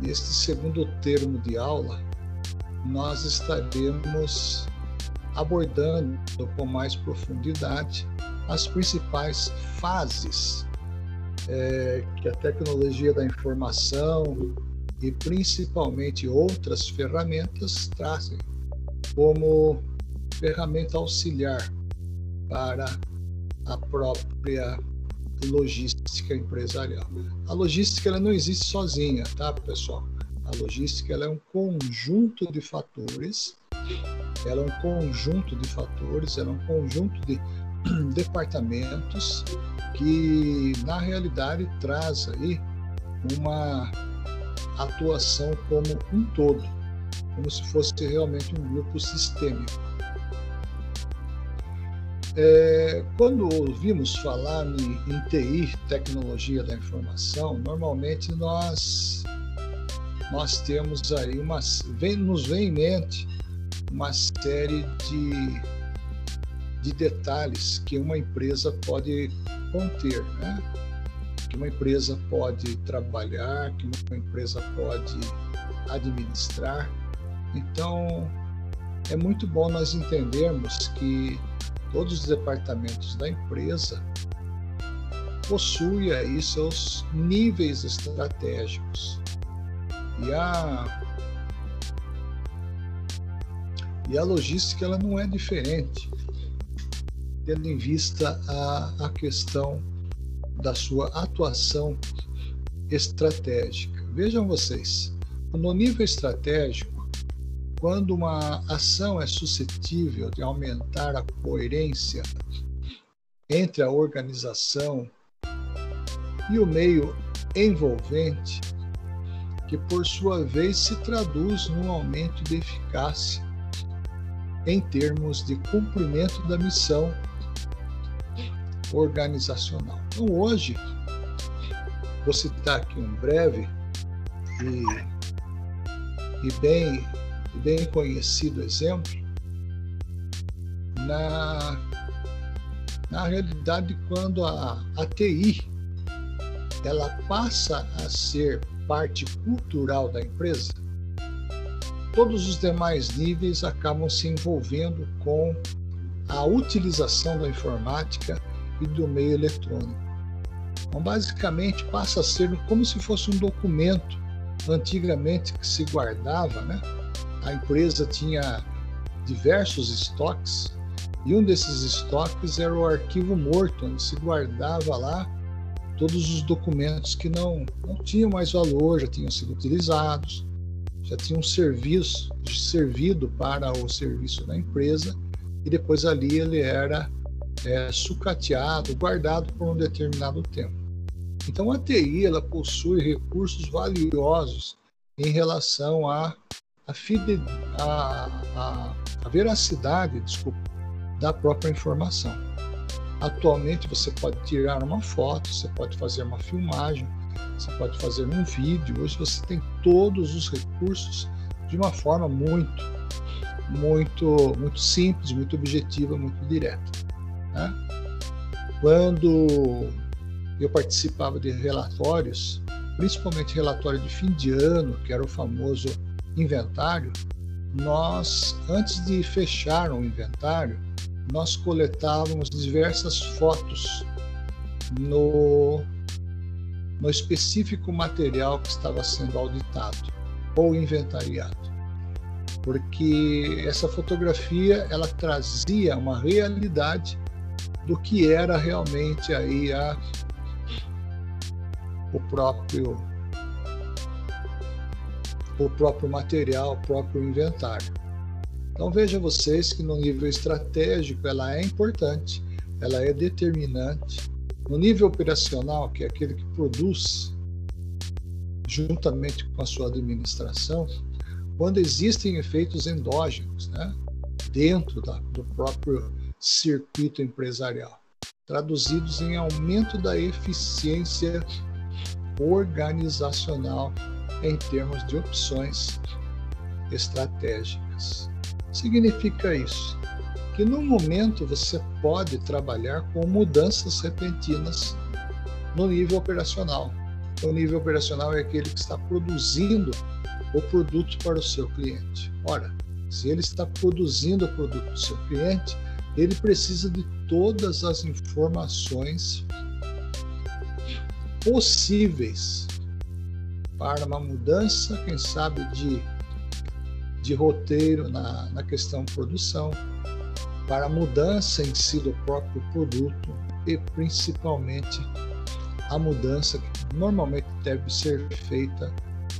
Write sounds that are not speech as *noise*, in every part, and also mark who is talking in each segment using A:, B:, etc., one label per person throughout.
A: neste segundo termo de aula, nós estaremos abordando com mais profundidade as principais fases é, que a tecnologia da informação e principalmente outras ferramentas trazem como ferramenta auxiliar para a própria logística empresarial. A logística ela não existe sozinha, tá, pessoal? A logística ela é um conjunto de fatores, ela é um conjunto de fatores, ela é um conjunto de *clears throat* departamentos que na realidade traz aí uma atuação como um todo, como se fosse realmente um grupo sistêmico. É, quando ouvimos falar em, em TI, tecnologia da informação, normalmente nós nós temos aí uma vem, nos vem em mente uma série de, de detalhes que uma empresa pode conter, né? que uma empresa pode trabalhar, que uma empresa pode administrar. Então, é muito bom nós entendermos que todos os departamentos da empresa possuem aí seus níveis estratégicos. E a, e a logística ela não é diferente, tendo em vista a, a questão da sua atuação estratégica. Vejam vocês, no nível estratégico, quando uma ação é suscetível de aumentar a coerência entre a organização e o meio envolvente, que por sua vez se traduz num aumento de eficácia em termos de cumprimento da missão organizacional. Então, hoje, vou citar aqui um breve e, e bem bem conhecido exemplo, na, na realidade, quando a, a TI ela passa a ser parte cultural da empresa, todos os demais níveis acabam se envolvendo com a utilização da informática e do meio eletrônico. Então, basicamente, passa a ser como se fosse um documento antigamente que se guardava, né? A empresa tinha diversos estoques e um desses estoques era o arquivo morto, onde se guardava lá todos os documentos que não, não tinham mais valor, já tinham sido utilizados, já tinham serviço, servido para o serviço da empresa e depois ali ele era é, sucateado, guardado por um determinado tempo. Então a TI ela possui recursos valiosos em relação a a, fide, a, a, a veracidade desculpa, da própria informação. Atualmente você pode tirar uma foto, você pode fazer uma filmagem, você pode fazer um vídeo. Hoje você tem todos os recursos de uma forma muito, muito, muito simples, muito objetiva, muito direta. Né? Quando eu participava de relatórios, principalmente relatório de fim de ano, que era o famoso inventário, nós, antes de fechar o inventário, nós coletávamos diversas fotos no, no específico material que estava sendo auditado ou inventariado. Porque essa fotografia ela trazia uma realidade do que era realmente aí a, o próprio o próprio material, o próprio inventário. Então veja vocês que no nível estratégico ela é importante, ela é determinante. No nível operacional, que é aquele que produz juntamente com a sua administração, quando existem efeitos endógenos, né, dentro da, do próprio circuito empresarial, traduzidos em aumento da eficiência organizacional em termos de opções estratégicas. Significa isso que no momento você pode trabalhar com mudanças repentinas no nível operacional. O nível operacional é aquele que está produzindo o produto para o seu cliente. Ora, se ele está produzindo o produto do seu cliente, ele precisa de todas as informações possíveis para uma mudança, quem sabe, de, de roteiro na, na questão produção, para a mudança em si do próprio produto e principalmente a mudança que normalmente deve ser feita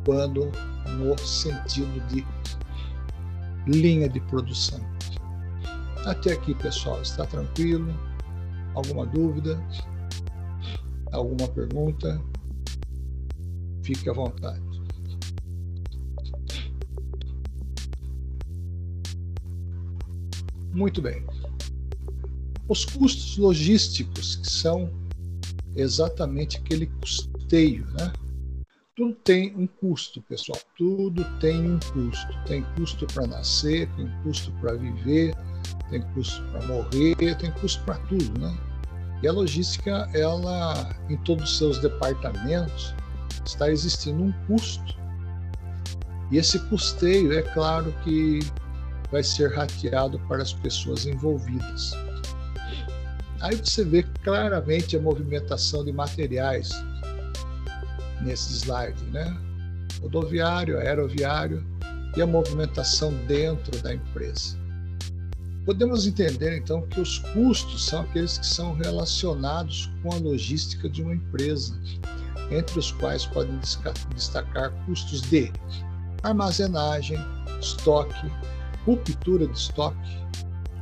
A: quando no sentido de linha de produção. Até aqui, pessoal, está tranquilo? Alguma dúvida? Alguma pergunta? Fique à vontade. Muito bem. Os custos logísticos, que são exatamente aquele custeio, né? Tudo tem um custo, pessoal. Tudo tem um custo. Tem custo para nascer, tem custo para viver, tem custo para morrer, tem custo para tudo, né? E a logística, ela, em todos os seus departamentos, está existindo um custo. E esse custeio, é claro que vai ser rateado para as pessoas envolvidas. Aí você vê claramente a movimentação de materiais nesse slide, né? Rodoviário, aeroviário e a movimentação dentro da empresa. Podemos entender então que os custos são aqueles que são relacionados com a logística de uma empresa, entre os quais podem destacar custos de armazenagem, estoque, ruptura de estoque,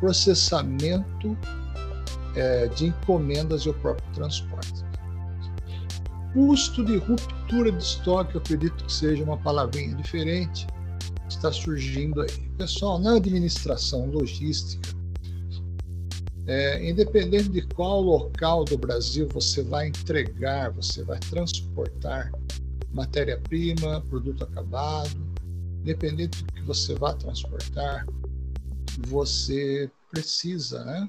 A: processamento é, de encomendas e o próprio transporte. Custo de ruptura de estoque, eu acredito que seja uma palavrinha diferente, está surgindo aí. Pessoal, na administração logística, é, independente de qual local do Brasil você vai entregar, você vai transportar matéria-prima, produto acabado, independente do que você vá transportar, você precisa, né?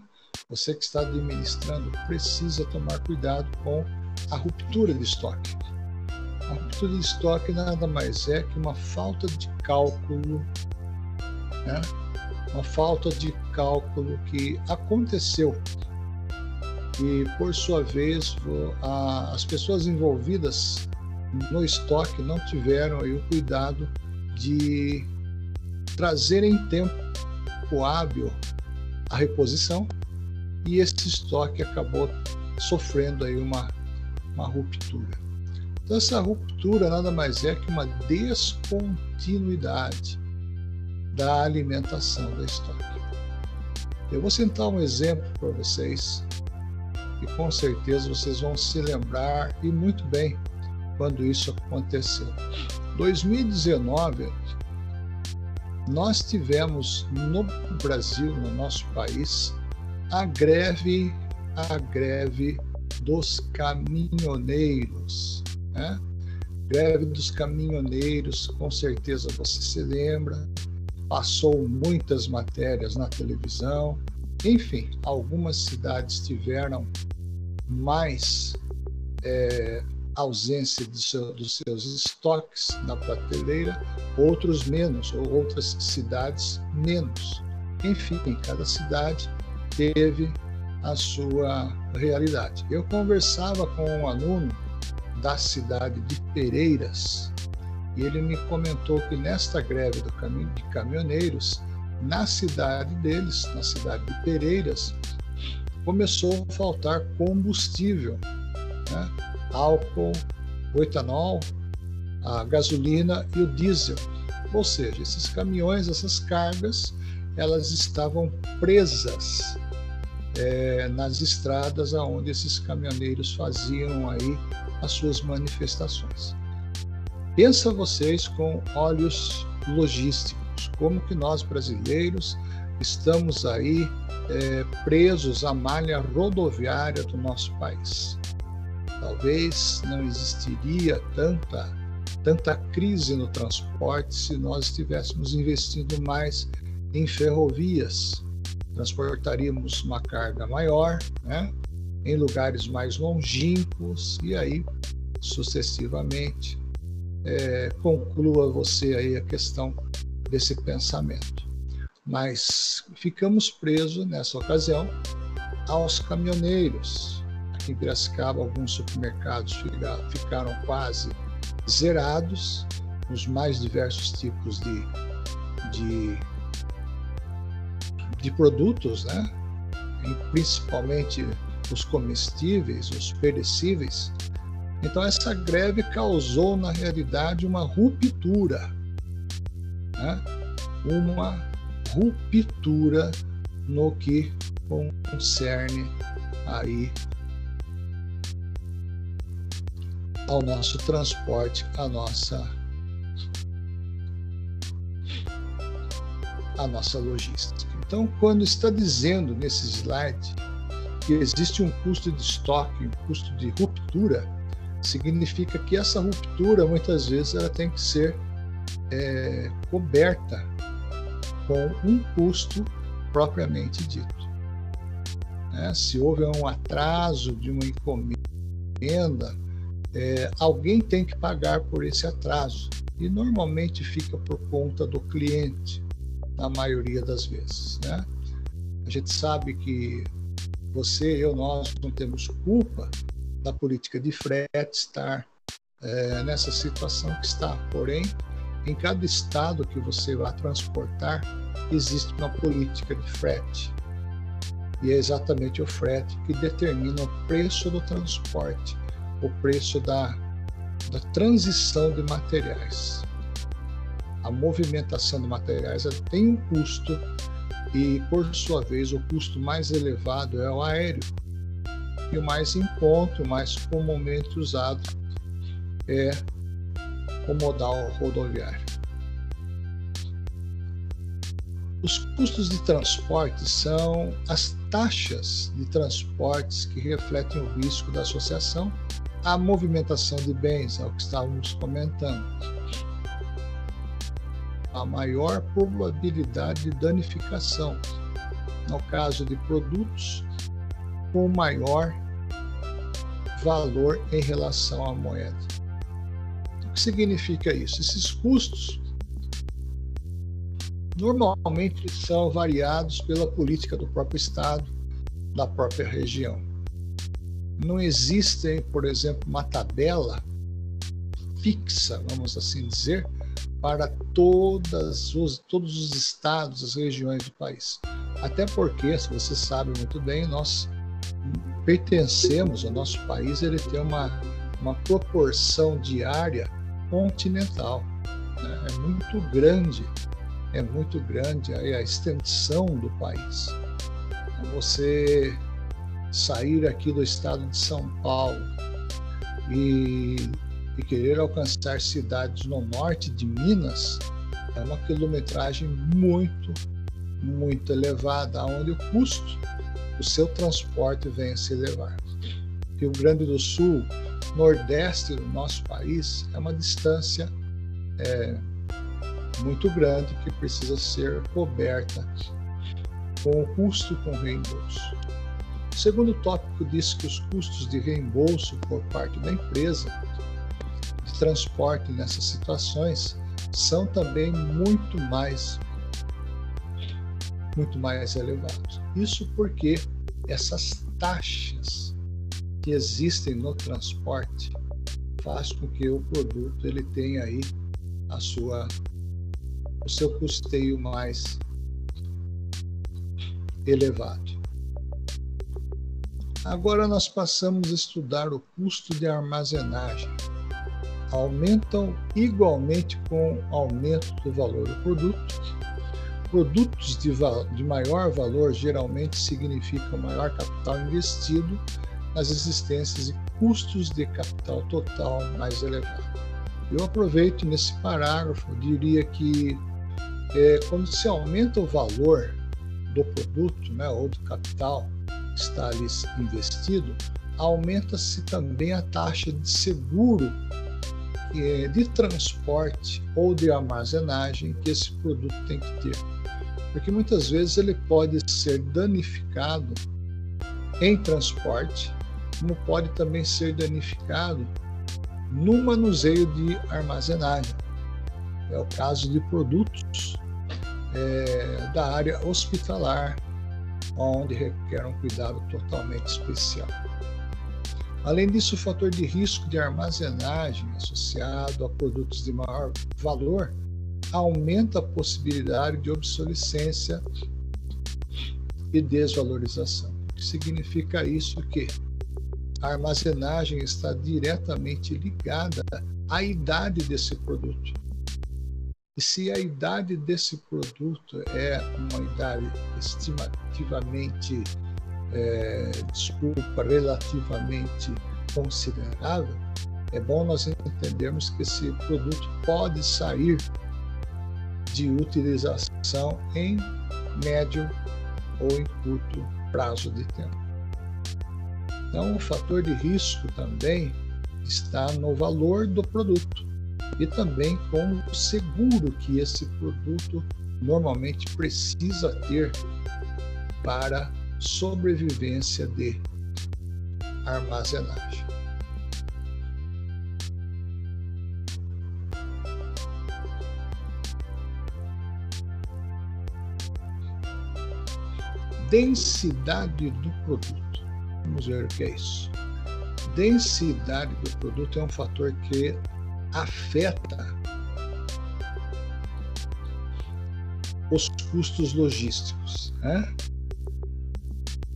A: Você que está administrando precisa tomar cuidado com a ruptura de estoque. A ruptura de estoque nada mais é que uma falta de cálculo, né? uma falta de cálculo que aconteceu e, por sua vez, as pessoas envolvidas no estoque não tiveram aí o cuidado de trazer em tempo hábil a reposição e esse estoque acabou sofrendo aí uma, uma ruptura. Então, essa ruptura nada mais é que uma descontinuidade da alimentação da estoque. Eu vou sentar um exemplo para vocês e com certeza vocês vão se lembrar e muito bem quando isso aconteceu. 2019 nós tivemos no Brasil, no nosso país, a greve, a greve dos caminhoneiros. Né? Greve dos caminhoneiros, com certeza você se lembra, passou muitas matérias na televisão. Enfim, algumas cidades tiveram mais é, ausência seu, dos seus estoques na prateleira, outros menos, ou outras cidades menos. Enfim, cada cidade teve a sua realidade. Eu conversava com um aluno da cidade de Pereiras e ele me comentou que nesta greve do caminho de caminhoneiros, na cidade deles, na cidade de Pereiras, começou a faltar combustível, né? álcool, o etanol, a gasolina e o diesel. Ou seja, esses caminhões, essas cargas, elas estavam presas é, nas estradas aonde esses caminhoneiros faziam aí as suas manifestações. Pensa vocês com olhos logísticos, como que nós brasileiros estamos aí é, presos à malha rodoviária do nosso país. Talvez não existiria tanta tanta crise no transporte se nós estivéssemos investindo mais em ferrovias, transportaríamos uma carga maior, né, em lugares mais longínquos e aí sucessivamente. É, conclua você aí a questão desse pensamento. Mas ficamos presos nessa ocasião aos caminhoneiros. Aqui em Piracicaba, alguns supermercados ficaram quase zerados, os mais diversos tipos de, de, de produtos, né? E principalmente os comestíveis, os perecíveis. Então, essa greve causou, na realidade, uma ruptura, né? uma ruptura no que concerne aí ao nosso transporte, a nossa a nossa logística. Então, quando está dizendo nesse slide que existe um custo de estoque, um custo de ruptura, significa que essa ruptura muitas vezes ela tem que ser é, coberta com um custo propriamente dito. É, se houve um atraso de uma encomenda, é, alguém tem que pagar por esse atraso e normalmente fica por conta do cliente, na maioria das vezes. Né? A gente sabe que você, eu, nós não temos culpa da política de frete estar é, nessa situação que está. Porém, em cada estado que você vai transportar, existe uma política de frete. E é exatamente o frete que determina o preço do transporte, o preço da, da transição de materiais. A movimentação de materiais tem um custo e, por sua vez, o custo mais elevado é o aéreo. E o mais em conta, o mais comumente usado é o modal rodoviário. Os custos de transporte são as taxas de transportes que refletem o risco da associação à movimentação de bens, ao que estávamos comentando. A maior probabilidade de danificação, no caso de produtos com maior valor em relação à moeda. O que significa isso? Esses custos normalmente são variados pela política do próprio Estado, da própria região. Não existe, por exemplo, uma tabela fixa, vamos assim dizer, para todas os, todos os estados, as regiões do país. Até porque, se você sabe muito bem, nós pertencemos, o nosso país ele tem uma, uma proporção diária continental. Né? É muito grande é muito grande a extensão do país. Você sair aqui do estado de São Paulo e, e querer alcançar cidades no norte de Minas é uma quilometragem muito, muito elevada, onde o custo do seu transporte vem a se elevar. Rio Grande do Sul, nordeste do nosso país, é uma distância é, muito grande que precisa ser coberta com o custo com reembolso. O segundo tópico diz que os custos de reembolso por parte da empresa de transporte nessas situações são também muito mais muito mais elevados. Isso porque essas taxas que existem no transporte faz com que o produto ele tenha aí a sua o seu custeio mais elevado. Agora nós passamos a estudar o custo de armazenagem. Aumentam igualmente com o aumento do valor do produto. Produtos de, de maior valor geralmente significam maior capital investido nas existências e custos de capital total mais elevado. Eu aproveito nesse parágrafo, diria que é, quando se aumenta o valor do produto né, ou do capital que está ali investido, aumenta-se também a taxa de seguro é, de transporte ou de armazenagem que esse produto tem que ter. Porque muitas vezes ele pode ser danificado em transporte, como pode também ser danificado no manuseio de armazenagem. É o caso de produtos é, da área hospitalar, onde requer um cuidado totalmente especial. Além disso, o fator de risco de armazenagem associado a produtos de maior valor aumenta a possibilidade de obsolescência e desvalorização. Significa isso que a armazenagem está diretamente ligada à idade desse produto. E se a idade desse produto é uma idade estimativamente, é, desculpa, relativamente considerável, é bom nós entendermos que esse produto pode sair de utilização em médio ou em curto prazo de tempo. Então, o fator de risco também está no valor do produto e também com o seguro que esse produto normalmente precisa ter para sobrevivência de armazenagem. Densidade do produto. Vamos ver o que é isso. Densidade do produto é um fator que afeta os custos logísticos. Né?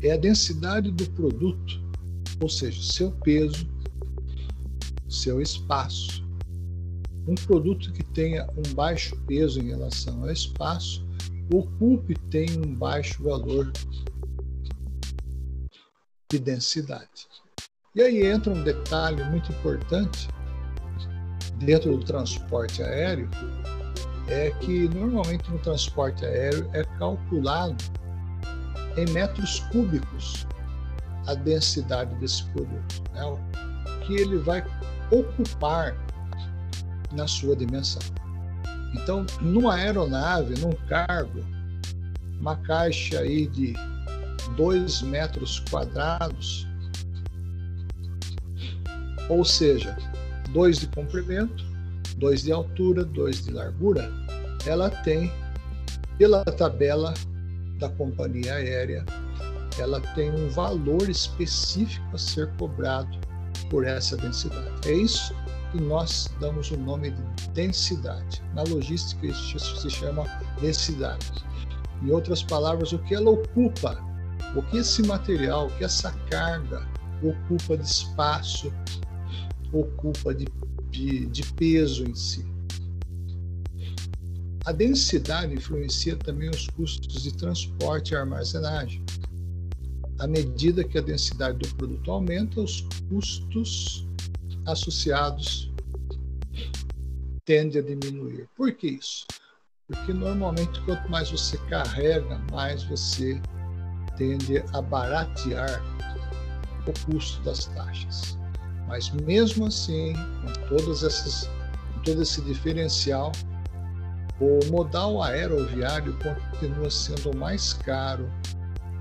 A: É a densidade do produto, ou seja, seu peso, seu espaço. Um produto que tenha um baixo peso em relação ao espaço o CUP tem um baixo valor de densidade. E aí entra um detalhe muito importante dentro do transporte aéreo, é que normalmente no transporte aéreo é calculado em metros cúbicos a densidade desse produto, né? que ele vai ocupar na sua dimensão. Então, numa aeronave, num cargo, uma caixa aí de 2 metros quadrados, ou seja, 2 de comprimento, 2 de altura, 2 de largura, ela tem, pela tabela da companhia aérea, ela tem um valor específico a ser cobrado por essa densidade. É isso e nós damos o nome de densidade. Na logística isso se chama densidade. Em outras palavras, o que ela ocupa, o que esse material, o que essa carga ocupa de espaço, ocupa de, de, de peso em si. A densidade influencia também os custos de transporte e armazenagem. À medida que a densidade do produto aumenta, os custos associados tende a diminuir. Por que isso? Porque normalmente quanto mais você carrega, mais você tende a baratear o custo das taxas. Mas mesmo assim, com todas essas, com todo esse diferencial, o modal aeroviário continua sendo mais caro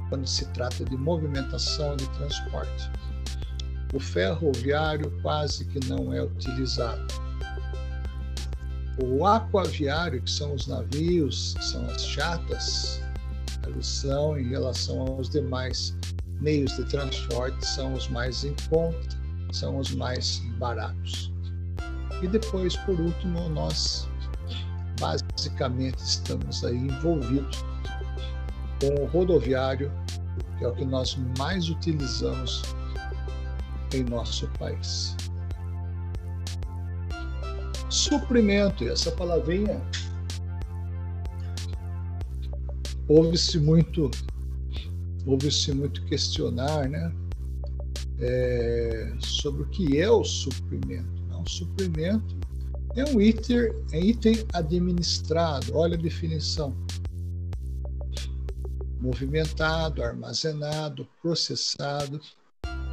A: quando se trata de movimentação de transporte. O ferroviário quase que não é utilizado. O aquaviário, que são os navios, são as chatas, eles são, em relação aos demais meios de transporte, são os mais em conta, são os mais baratos. E depois, por último, nós basicamente estamos aí envolvidos com o rodoviário, que é o que nós mais utilizamos em nosso país. Suprimento, essa palavrinha ouve-se muito, ouve-se muito questionar, né? É, sobre o que é o suprimento. Não, o suprimento é um item, é item administrado. Olha a definição: movimentado, armazenado, processado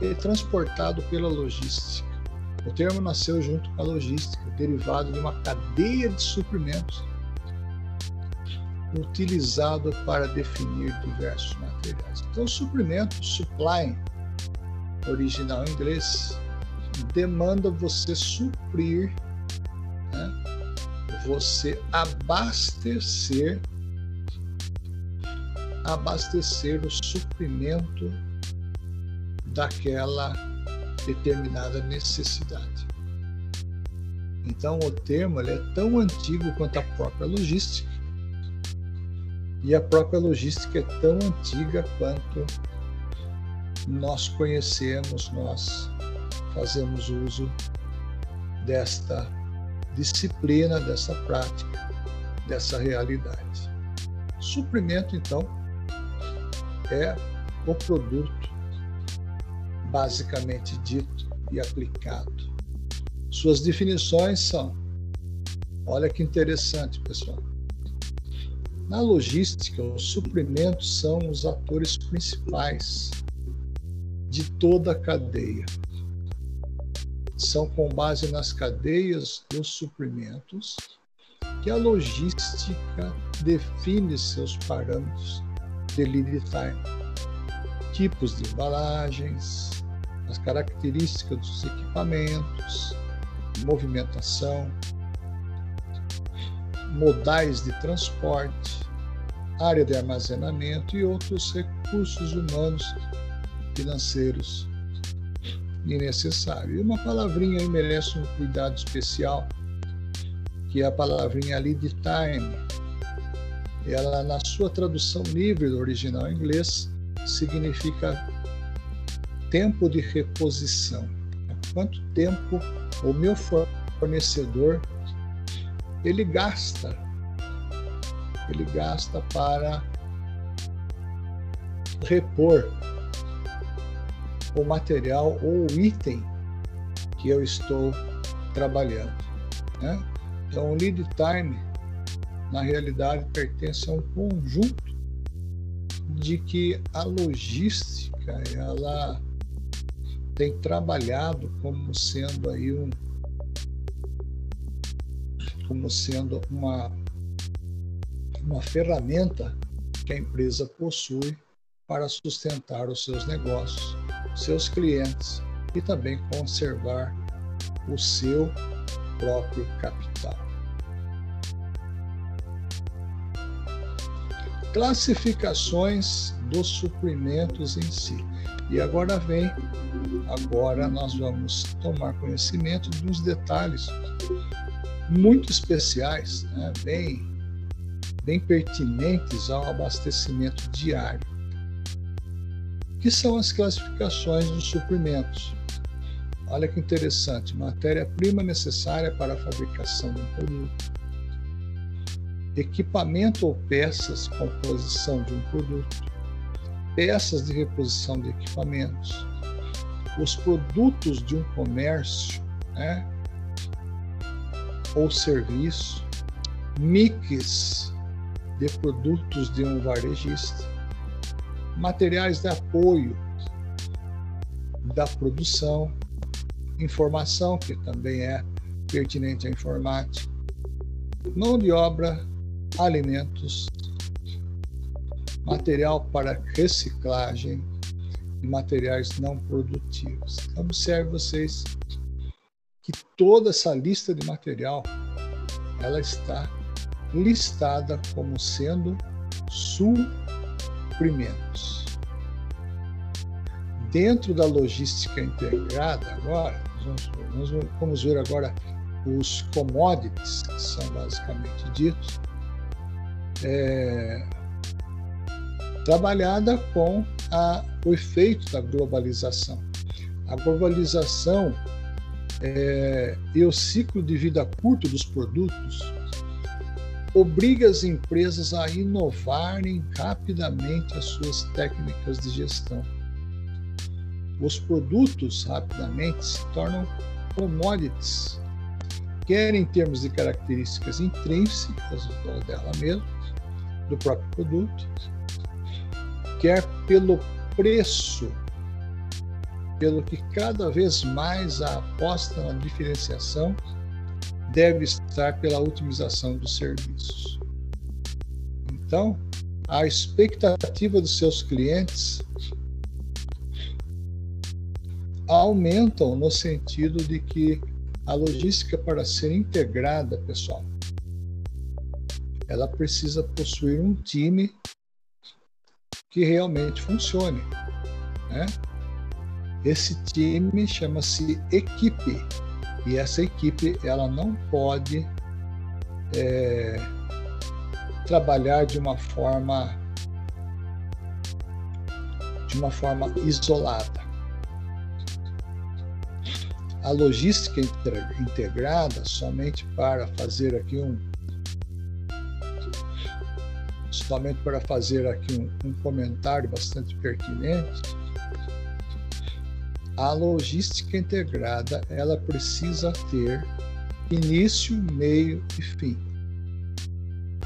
A: e transportado pela logística. O termo nasceu junto com a logística, derivado de uma cadeia de suprimentos utilizado para definir diversos materiais. Então, suprimento, supply, original em inglês, demanda você suprir, né? você abastecer, abastecer o suprimento daquela determinada necessidade. Então, o termo é tão antigo quanto a própria logística, e a própria logística é tão antiga quanto nós conhecemos, nós fazemos uso desta disciplina, dessa prática, dessa realidade. Suprimento, então, é o produto basicamente dito e aplicado. Suas definições são: olha que interessante, pessoal. Na logística, os suprimentos são os atores principais de toda a cadeia. São com base nas cadeias dos suprimentos que a logística define seus parâmetros de lead time, tipos de embalagens, as características dos equipamentos, movimentação, modais de transporte, área de armazenamento e outros recursos humanos financeiros necessários. E uma palavrinha aí merece um cuidado especial, que é a palavrinha lead time. Ela, na sua tradução livre do original inglês, significa tempo de reposição. Quanto tempo o meu fornecedor ele gasta, ele gasta para repor o material ou o item que eu estou trabalhando. Né? Então, o lead time, na realidade, pertence a um conjunto de que a logística ela tem trabalhado como sendo aí um como sendo uma uma ferramenta que a empresa possui para sustentar os seus negócios, seus clientes e também conservar o seu próprio capital. Classificações dos suprimentos em si. E agora vem, agora nós vamos tomar conhecimento dos detalhes muito especiais, né? bem, bem pertinentes ao abastecimento diário que são as classificações dos suprimentos. Olha que interessante: matéria-prima necessária para a fabricação de um produto, equipamento ou peças, composição de um produto, peças de reposição de equipamentos, os produtos de um comércio né, ou serviço, mix de produtos de um varejista, materiais de apoio da produção, informação, que também é pertinente à informática, mão de obra, alimentos, material para reciclagem e materiais não produtivos. Observe vocês que toda essa lista de material ela está listada como sendo suprimentos. Dentro da logística integrada, agora, nós vamos, vamos ver agora os commodities, que são basicamente ditos, é, trabalhada com a, o efeito da globalização. A globalização é, e o ciclo de vida curto dos produtos obriga as empresas a inovarem rapidamente as suas técnicas de gestão. Os produtos rapidamente se tornam commodities, quer em termos de características intrínsecas dela mesma, do próprio produto, quer pelo preço, pelo que cada vez mais a aposta na diferenciação deve estar pela otimização dos serviços. Então, a expectativa dos seus clientes aumentam no sentido de que a logística para ser integrada, pessoal, ela precisa possuir um time que realmente funcione. Né? Esse time chama-se equipe e essa equipe ela não pode é, trabalhar de uma forma de uma forma isolada. A logística integrada somente para fazer aqui um somente para fazer aqui um, um comentário bastante pertinente a logística integrada ela precisa ter início, meio e fim.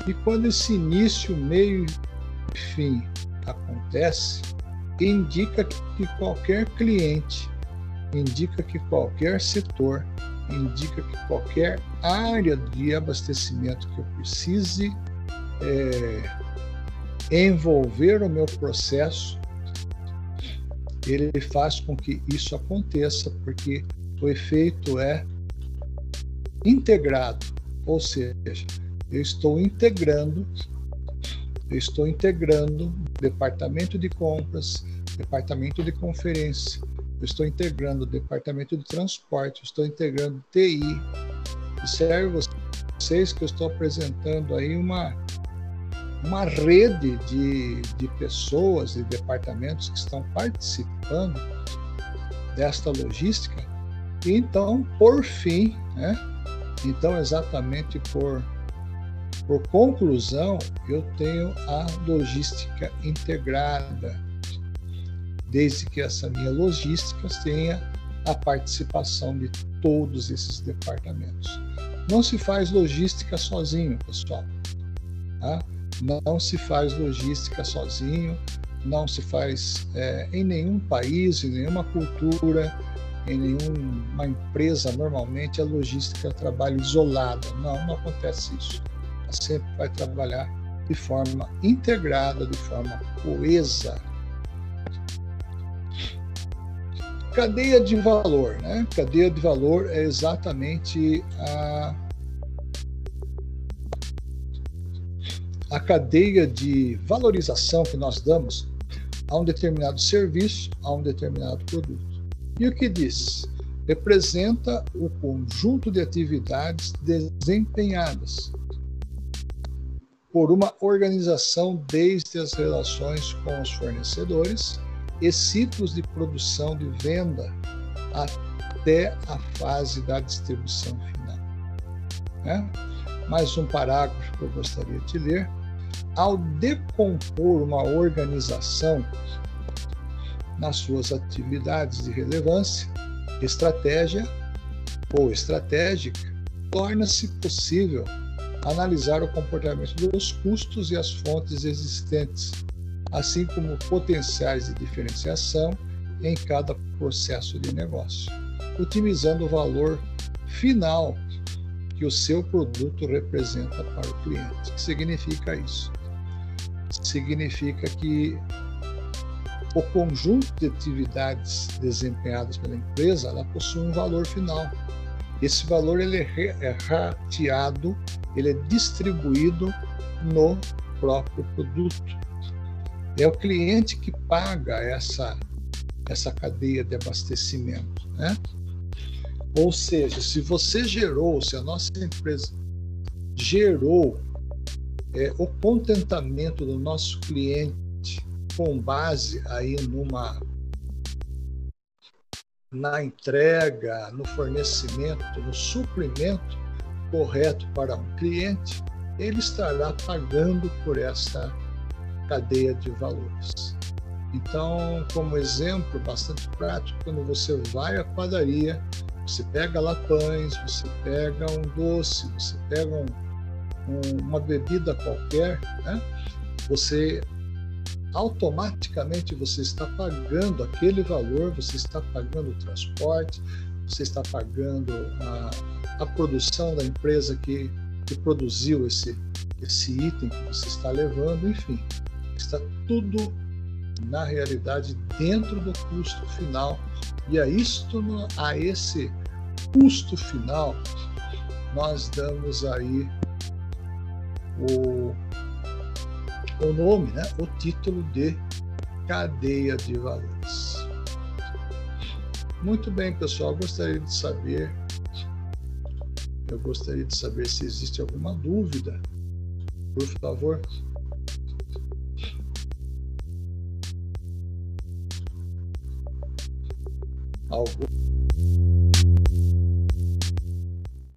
A: E quando esse início, meio e fim acontece, indica que qualquer cliente, indica que qualquer setor, indica que qualquer área de abastecimento que eu precise é, envolver o meu processo ele faz com que isso aconteça, porque o efeito é integrado, ou seja, eu estou integrando, eu estou integrando departamento de compras, departamento de conferência, eu estou integrando departamento de transporte, eu estou integrando TI. Observe vocês que eu estou apresentando aí uma uma rede de, de pessoas e departamentos que estão participando desta logística. E então, por fim, né, então exatamente por, por conclusão, eu tenho a logística integrada, desde que essa minha logística tenha a participação de todos esses departamentos. Não se faz logística sozinho, pessoal. Tá? Não se faz logística sozinho, não se faz é, em nenhum país, em nenhuma cultura, em nenhuma empresa. Normalmente a logística é trabalha isolada. Não, não acontece isso. Ela sempre vai trabalhar de forma integrada, de forma coesa. Cadeia de valor, né? Cadeia de valor é exatamente a a cadeia de valorização que nós damos a um determinado serviço, a um determinado produto. E o que diz? Representa o conjunto de atividades desempenhadas por uma organização desde as relações com os fornecedores e ciclos de produção de venda até a fase da distribuição final. Né? Mais um parágrafo que eu gostaria de ler ao decompor uma organização nas suas atividades de relevância, estratégia ou estratégica, torna-se possível analisar o comportamento dos custos e as fontes existentes, assim como potenciais de diferenciação em cada processo de negócio, otimizando o valor final que o seu produto representa para o cliente. O que significa isso? significa que o conjunto de atividades desempenhadas pela empresa ela possui um valor final. Esse valor ele é rateado, ele é distribuído no próprio produto. É o cliente que paga essa essa cadeia de abastecimento, né? Ou seja, se você gerou, se a nossa empresa gerou é, o contentamento do nosso cliente com base aí numa na entrega, no fornecimento, no suprimento correto para um cliente, ele estará pagando por essa cadeia de valores. Então, como exemplo bastante prático, quando você vai à padaria, você pega lá pães, você pega um doce, você pega um, uma bebida qualquer, né? você automaticamente você está pagando aquele valor, você está pagando o transporte, você está pagando a, a produção da empresa que, que produziu esse, esse item que você está levando, enfim, está tudo na realidade, dentro do custo final. E a, isto, a esse custo final, nós damos aí o, o nome, né? o título de cadeia de valores. Muito bem, pessoal, gostaria de saber, eu gostaria de saber se existe alguma dúvida, por favor. Algum